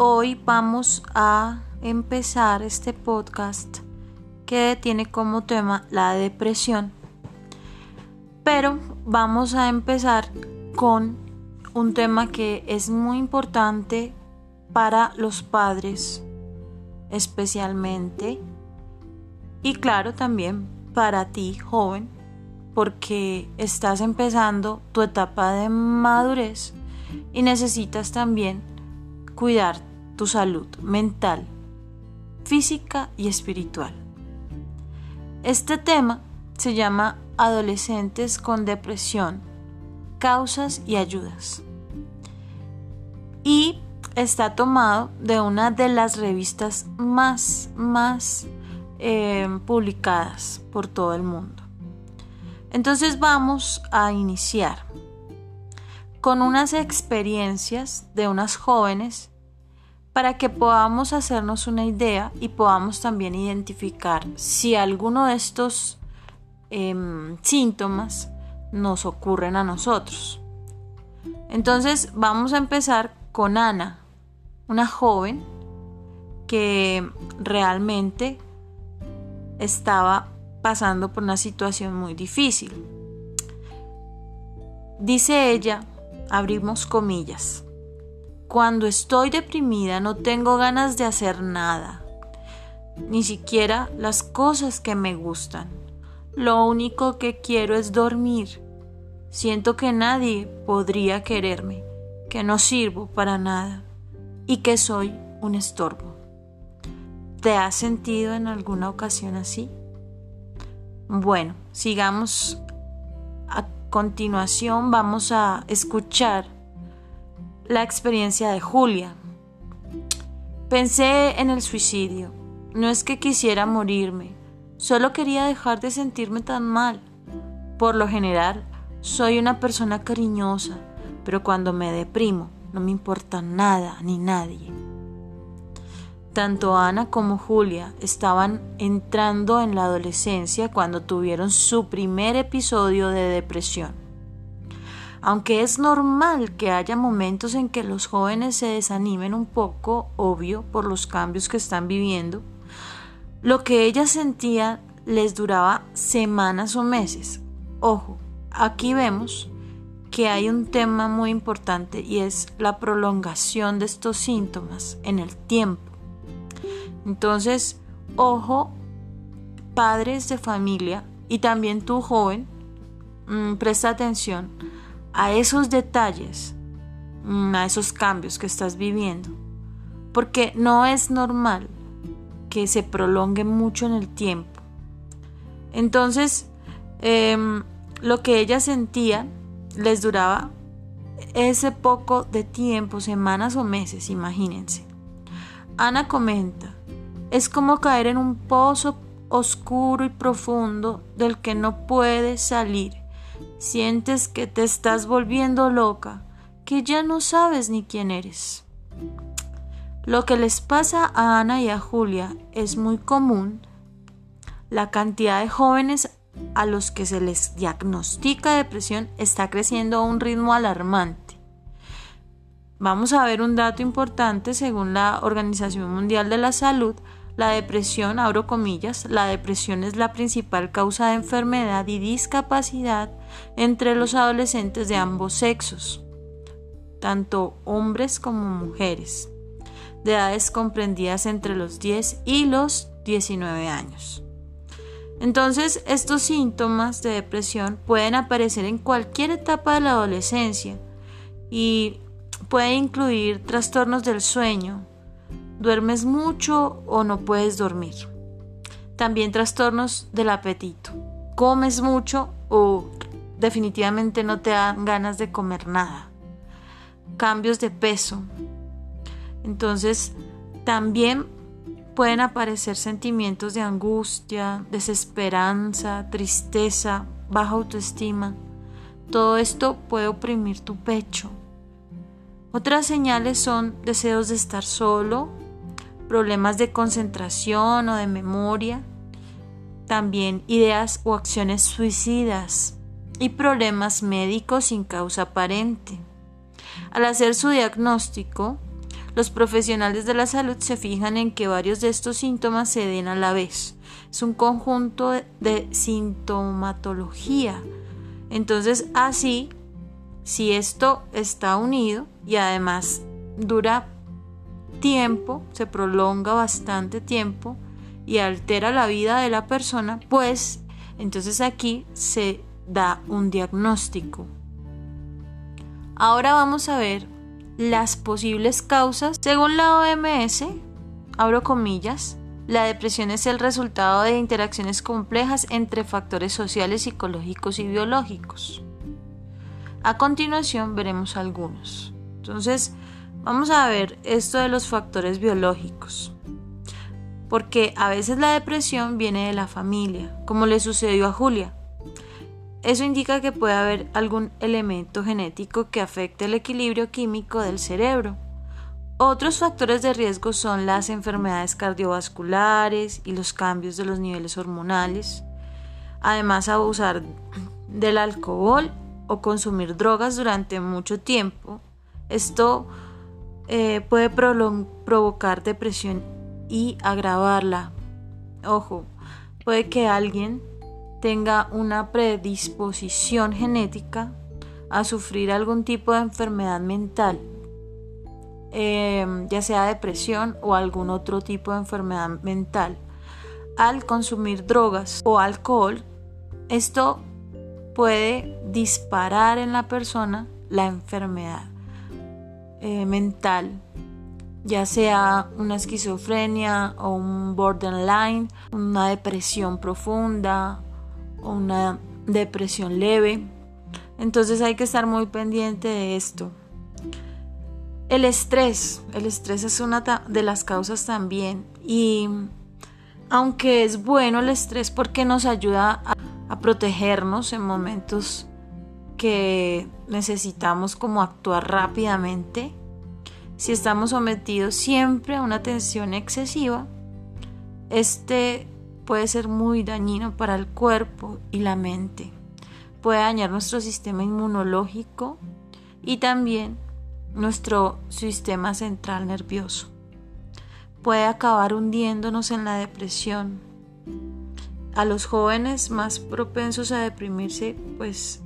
hoy vamos a empezar este podcast que tiene como tema la depresión. Pero vamos a empezar con un tema que es muy importante para los padres especialmente y claro también para ti joven porque estás empezando tu etapa de madurez y necesitas también cuidar tu salud mental, física y espiritual. Este tema se llama Adolescentes con depresión, causas y ayudas. Y está tomado de una de las revistas más, más eh, publicadas por todo el mundo. Entonces vamos a iniciar con unas experiencias de unas jóvenes para que podamos hacernos una idea y podamos también identificar si alguno de estos em, síntomas nos ocurren a nosotros. Entonces vamos a empezar con Ana, una joven que realmente estaba pasando por una situación muy difícil. Dice ella, abrimos comillas, cuando estoy deprimida no tengo ganas de hacer nada, ni siquiera las cosas que me gustan. Lo único que quiero es dormir. Siento que nadie podría quererme, que no sirvo para nada y que soy un estorbo. ¿Te has sentido en alguna ocasión así? Bueno, sigamos. A continuación vamos a escuchar la experiencia de Julia. Pensé en el suicidio. No es que quisiera morirme, solo quería dejar de sentirme tan mal. Por lo general, soy una persona cariñosa, pero cuando me deprimo, no me importa nada ni nadie. Tanto Ana como Julia estaban entrando en la adolescencia cuando tuvieron su primer episodio de depresión. Aunque es normal que haya momentos en que los jóvenes se desanimen un poco, obvio, por los cambios que están viviendo, lo que ellas sentían les duraba semanas o meses. Ojo, aquí vemos que hay un tema muy importante y es la prolongación de estos síntomas en el tiempo. Entonces, ojo, padres de familia y también tú joven, mm, presta atención a esos detalles, mm, a esos cambios que estás viviendo, porque no es normal que se prolongue mucho en el tiempo. Entonces, em, lo que ella sentía les duraba ese poco de tiempo, semanas o meses, imagínense. Ana comenta, es como caer en un pozo oscuro y profundo del que no puedes salir. Sientes que te estás volviendo loca, que ya no sabes ni quién eres. Lo que les pasa a Ana y a Julia es muy común. La cantidad de jóvenes a los que se les diagnostica depresión está creciendo a un ritmo alarmante. Vamos a ver un dato importante según la Organización Mundial de la Salud. La depresión, abro comillas, la depresión es la principal causa de enfermedad y discapacidad entre los adolescentes de ambos sexos, tanto hombres como mujeres, de edades comprendidas entre los 10 y los 19 años. Entonces, estos síntomas de depresión pueden aparecer en cualquier etapa de la adolescencia y puede incluir trastornos del sueño, duermes mucho o no puedes dormir. También trastornos del apetito, comes mucho o definitivamente no te dan ganas de comer nada. Cambios de peso. Entonces, también pueden aparecer sentimientos de angustia, desesperanza, tristeza, baja autoestima. Todo esto puede oprimir tu pecho. Otras señales son deseos de estar solo, problemas de concentración o de memoria, también ideas o acciones suicidas y problemas médicos sin causa aparente. Al hacer su diagnóstico, Los profesionales de la salud se fijan en que varios de estos síntomas se den a la vez. Es un conjunto de sintomatología. Entonces, así, si esto está unido y además dura tiempo, se prolonga bastante tiempo y altera la vida de la persona, pues entonces aquí se da un diagnóstico. Ahora vamos a ver las posibles causas. Según la OMS, abro comillas, la depresión es el resultado de interacciones complejas entre factores sociales, psicológicos y biológicos. A continuación veremos algunos. Entonces, vamos a ver esto de los factores biológicos. Porque a veces la depresión viene de la familia, como le sucedió a Julia. Eso indica que puede haber algún elemento genético que afecte el equilibrio químico del cerebro. Otros factores de riesgo son las enfermedades cardiovasculares y los cambios de los niveles hormonales. Además, abusar del alcohol o consumir drogas durante mucho tiempo. Esto eh, puede provocar depresión y agravarla. Ojo, puede que alguien tenga una predisposición genética a sufrir algún tipo de enfermedad mental, em, ya sea depresión o algún otro tipo de enfermedad mental, al consumir drogas o alcohol, esto puede disparar en la persona la enfermedad eh, mental ya sea una esquizofrenia o un borderline, una depresión profunda o una depresión leve. Entonces hay que estar muy pendiente de esto. El estrés, el estrés es una de las causas también y aunque es bueno el estrés porque nos ayuda a, a protegernos en momentos que necesitamos como actuar rápidamente, si estamos sometidos siempre a una tensión excesiva, este puede ser muy dañino para el cuerpo y la mente. Puede dañar nuestro sistema inmunológico y también nuestro sistema central nervioso. Puede acabar hundiéndonos en la depresión. A los jóvenes más propensos a deprimirse, pues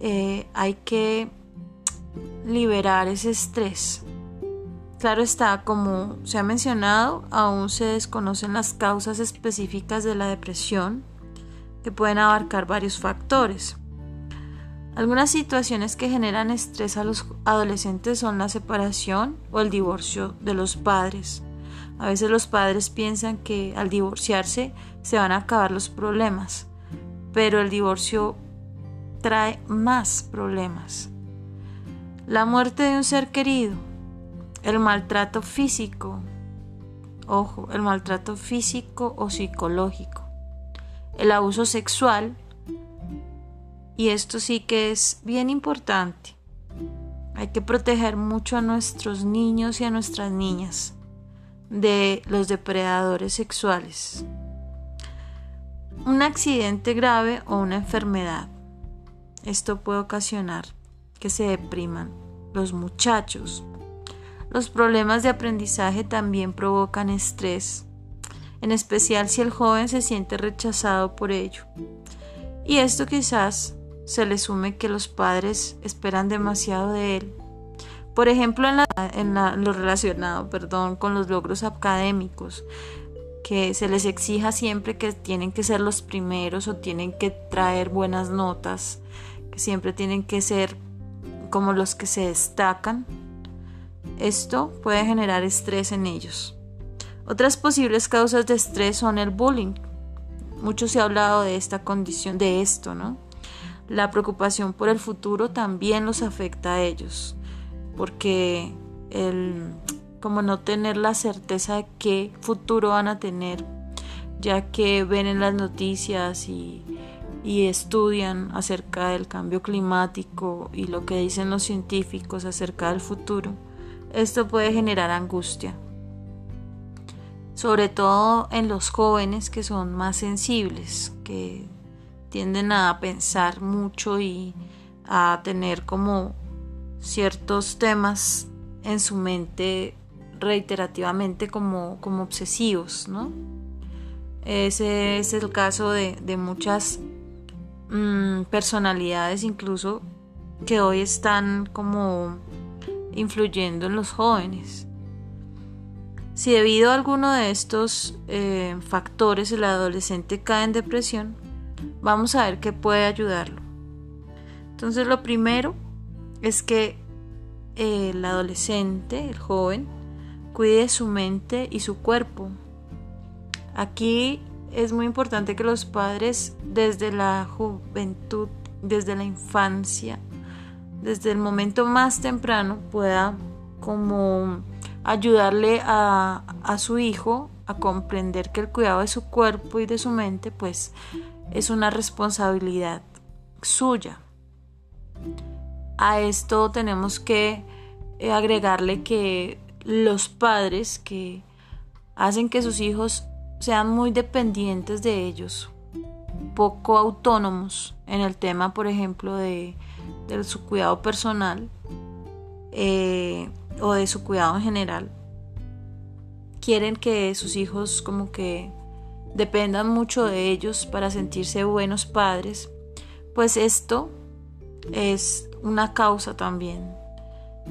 eh, hay que liberar ese estrés. Claro está, como se ha mencionado, aún se desconocen las causas específicas de la depresión, que pueden abarcar varios factores. Algunas situaciones que generan estrés a los adolescentes son la separación o el divorcio de los padres. A veces los padres piensan que al divorciarse se van a acabar los problemas, pero el divorcio trae más problemas. La muerte de un ser querido, el maltrato físico, ojo, el maltrato físico o psicológico, el abuso sexual, y esto sí que es bien importante. Hay que proteger mucho a nuestros niños y a nuestras niñas de los depredadores sexuales. Un accidente grave o una enfermedad. Esto puede ocasionar que se depriman los muchachos, los problemas de aprendizaje también provocan estrés, en especial si el joven se siente rechazado por ello. Y esto quizás se le sume que los padres esperan demasiado de él. Por ejemplo, en, lo relacionado perdón, con los logros académicos, que se les exija siempre que tienen que ser los primeros o tienen que traer buenas notas, que siempre tienen que ser como los que se destacan esto puede generar estrés en ellos. Otras posibles causas de estrés son el bullying. Mucho se ha hablado de esta condición, de esto, ¿no? La preocupación por el futuro también los afecta a ellos, porque el como no tener la certeza de qué futuro van a tener, ya que ven en las noticias y, y estudian acerca del cambio climático y lo que dicen los científicos acerca del futuro esto puede generar angustia, sobre todo en los jóvenes que son más sensibles, que tienden a pensar mucho y a tener como ciertos temas en su mente reiterativamente como, como obsesivos, ¿no? Ese es el caso de, muchas mm, personalidades incluso que hoy están como influyendo en los jóvenes. Si debido a alguno de estos eh, factores el adolescente cae en depresión, vamos a ver qué puede ayudarlo. Entonces lo primero es que el adolescente, el joven, cuide su mente y su cuerpo. Aquí es muy importante que los padres desde la juventud, desde la infancia, desde el momento más temprano pueda como ayudarle a, su hijo a comprender que el cuidado de su cuerpo y de su mente pues es una responsabilidad suya. A esto tenemos que eh, agregarle que los padres que hacen que sus hijos sean muy dependientes de ellos, poco autónomos en el tema, por ejemplo, de, su cuidado personal, eh, o de su cuidado en general. Quieren que sus hijos como que dependan mucho de ellos para sentirse buenos padres, pues esto es una causa también.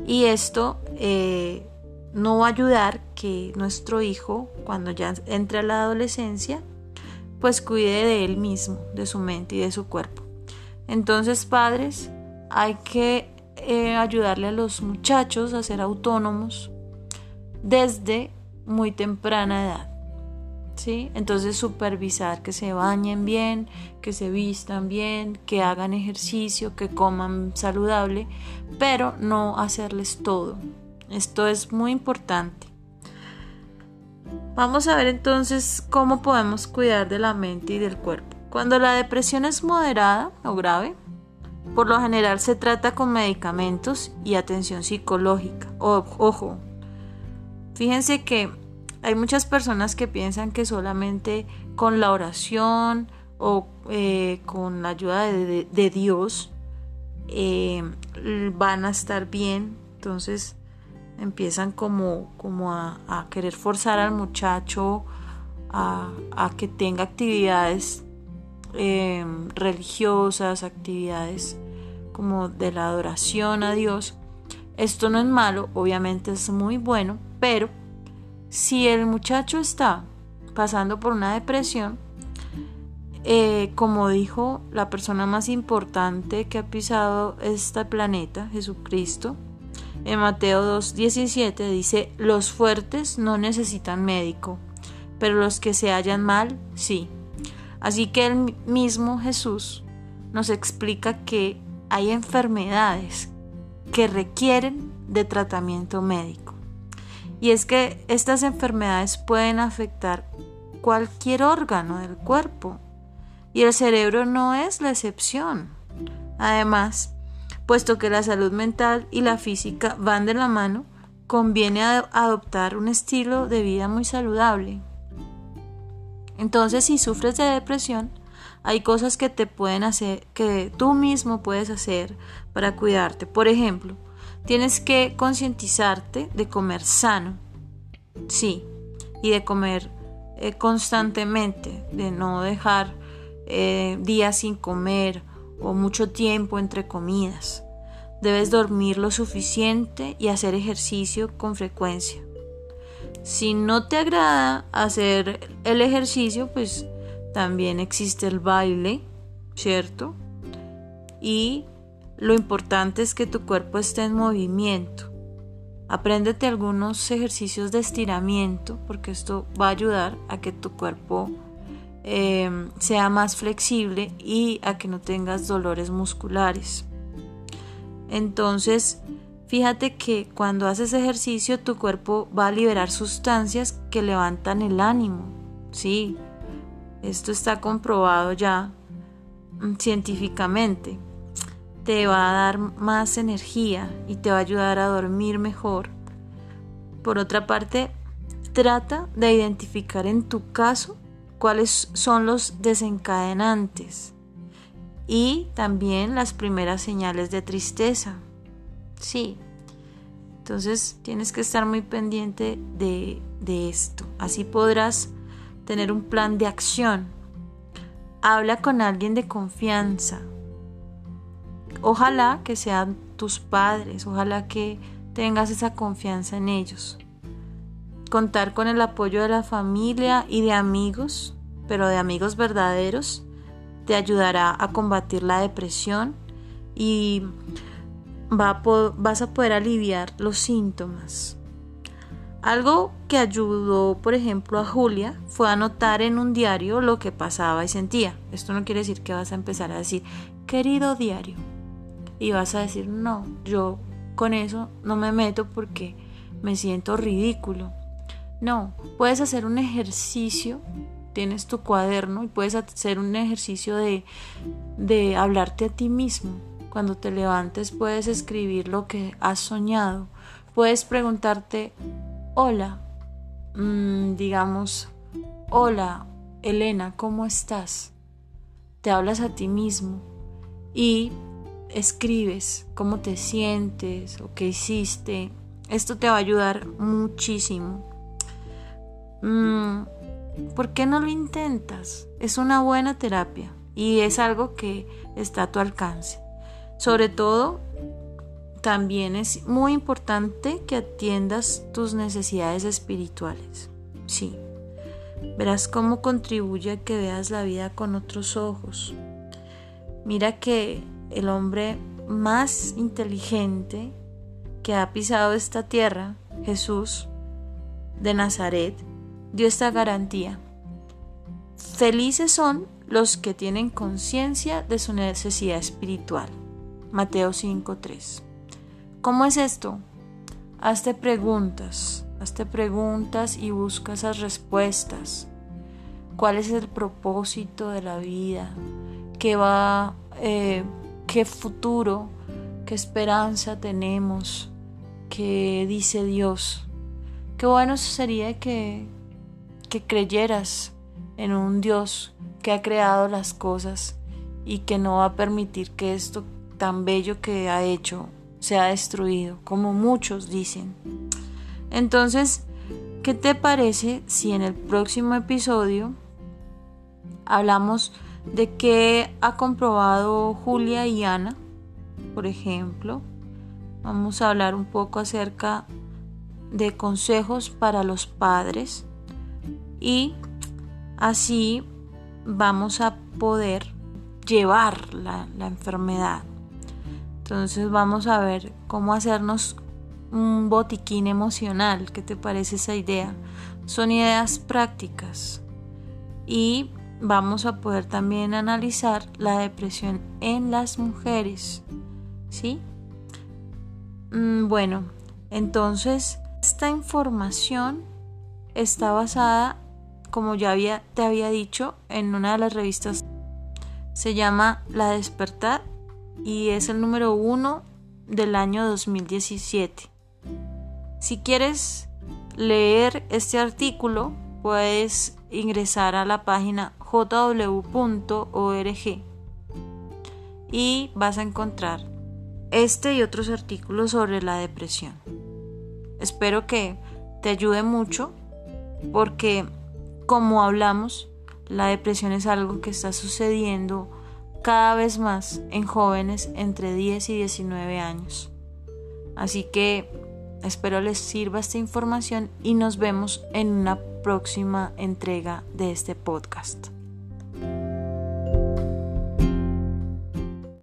Y esto eh, no va a ayudar que nuestro hijo, cuando ya entre a la adolescencia, pues cuide de él mismo, de su mente y de su cuerpo. Entonces, padres, hay que eh, ayudarle a los muchachos a ser autónomos desde muy temprana edad. ¿Sí? Entonces supervisar que se bañen bien, que se vistan bien, que hagan ejercicio, que coman saludable, pero no hacerles todo. Esto es muy importante. Vamos a ver entonces cómo podemos cuidar de la mente y del cuerpo. Cuando la depresión es moderada o grave, por lo general se trata con medicamentos y atención psicológica. ojo, fíjense que hay muchas personas que piensan que solamente con la oración o eh, con la ayuda de, Dios eh, van a estar bien. Entonces empiezan como, como a, querer forzar al muchacho a, que tenga actividades eh, religiosas, actividades como de la adoración a Dios. Esto no es malo, obviamente es muy bueno, pero si el muchacho está pasando por una depresión, eh, como dijo la persona más importante que ha pisado este planeta, Jesucristo, en Mateo 2.17 dice, los fuertes no necesitan médico, pero los que se hallan mal, sí. Así que el mismo Jesús nos explica que hay enfermedades que requieren de tratamiento médico. Y es que estas enfermedades pueden afectar cualquier órgano del cuerpo y el cerebro no es la excepción. Además, puesto que la salud mental y la física van de la mano, conviene adoptar un estilo de vida muy saludable. Entonces, si sufres de depresión, hay cosas que te pueden hacer, que tú mismo puedes hacer para cuidarte. Por ejemplo, tienes que concientizarte de comer sano. Sí, y de comer eh, constantemente, de no dejar eh, días sin comer o mucho tiempo entre comidas. Debes dormir lo suficiente y hacer ejercicio con frecuencia. Si no te agrada hacer el ejercicio, pues también existe el baile, ¿cierto? Y lo importante es que tu cuerpo esté en movimiento. Apréndete algunos ejercicios de estiramiento porque esto va a ayudar a que tu cuerpo eh, sea más flexible y a que no tengas dolores musculares. Entonces, fíjate que cuando haces ejercicio tu cuerpo va a liberar sustancias que levantan el ánimo. Sí, esto está comprobado ya mm, científicamente. Te va a dar más energía y te va a ayudar a dormir mejor. Por otra parte, trata de identificar en tu caso cuáles son los desencadenantes y también las primeras señales de tristeza. Sí, Entonces tienes que estar muy pendiente de, de esto. Así podrás tener un plan de acción. Habla con alguien de confianza. Ojalá que sean tus padres, ojalá que tengas esa confianza en ellos. Contar con el apoyo de la familia y de amigos, pero de amigos verdaderos, te ayudará a combatir la depresión y vas a poder aliviar los síntomas. Algo que ayudó, por ejemplo, a Julia fue anotar en un diario lo que pasaba y sentía. Esto no quiere decir que vas a empezar a decir, querido diario. Y vas a decir, no, yo con eso no me meto porque me siento ridículo. No, puedes hacer un ejercicio, tienes tu cuaderno y puedes hacer un ejercicio de, de hablarte a ti mismo. Cuando te levantes puedes escribir lo que has soñado. Puedes preguntarte, hola, mm, digamos, hola, Elena, ¿cómo estás? Te hablas a ti mismo y escribes cómo te sientes o qué hiciste. Esto te va a ayudar muchísimo. Mm, ¿Por qué no lo intentas? Es una buena terapia y es algo que está a tu alcance. Sobre todo, también es muy importante que atiendas tus necesidades espirituales. Sí. Verás cómo contribuye a que veas la vida con otros ojos. Mira que el hombre más inteligente que ha pisado esta tierra, Jesús de Nazaret, dio esta garantía. Felices son los que tienen conciencia de su necesidad espiritual. Mateo 5:3. ¿Cómo es esto? Hazte preguntas, hazte preguntas y busca esas respuestas. ¿Cuál es el propósito de la vida? ¿Qué va, eh, qué futuro, qué esperanza tenemos? ¿Qué dice Dios? Qué bueno sería que, que creyeras en un Dios que ha creado las cosas y que no va a permitir que esto tan bello que ha hecho se ha destruido, como muchos dicen. Entonces, ¿qué te parece si en el próximo episodio hablamos de qué ha comprobado Julia y Ana, por ejemplo? Vamos a hablar un poco acerca de consejos para los padres y así vamos a poder llevar la, la enfermedad entonces vamos a ver cómo hacernos un botiquín emocional. ¿Qué te parece esa idea? Son ideas prácticas. Y vamos a poder también analizar la depresión en las mujeres. ¿Sí? Mm, bueno, entonces esta información está basada, como ya te había dicho, en una de las revistas. Se llama La Despertar y es el número uno del año 2017. Si quieres leer este artículo, puedes ingresar a la página jw.org y vas a encontrar este y otros artículos sobre la depresión. Espero que te ayude mucho porque, como hablamos, la depresión es algo que está sucediendo cada vez más en jóvenes entre 10 y 19 años. Así que espero les sirva esta información y nos vemos en una próxima entrega de este podcast.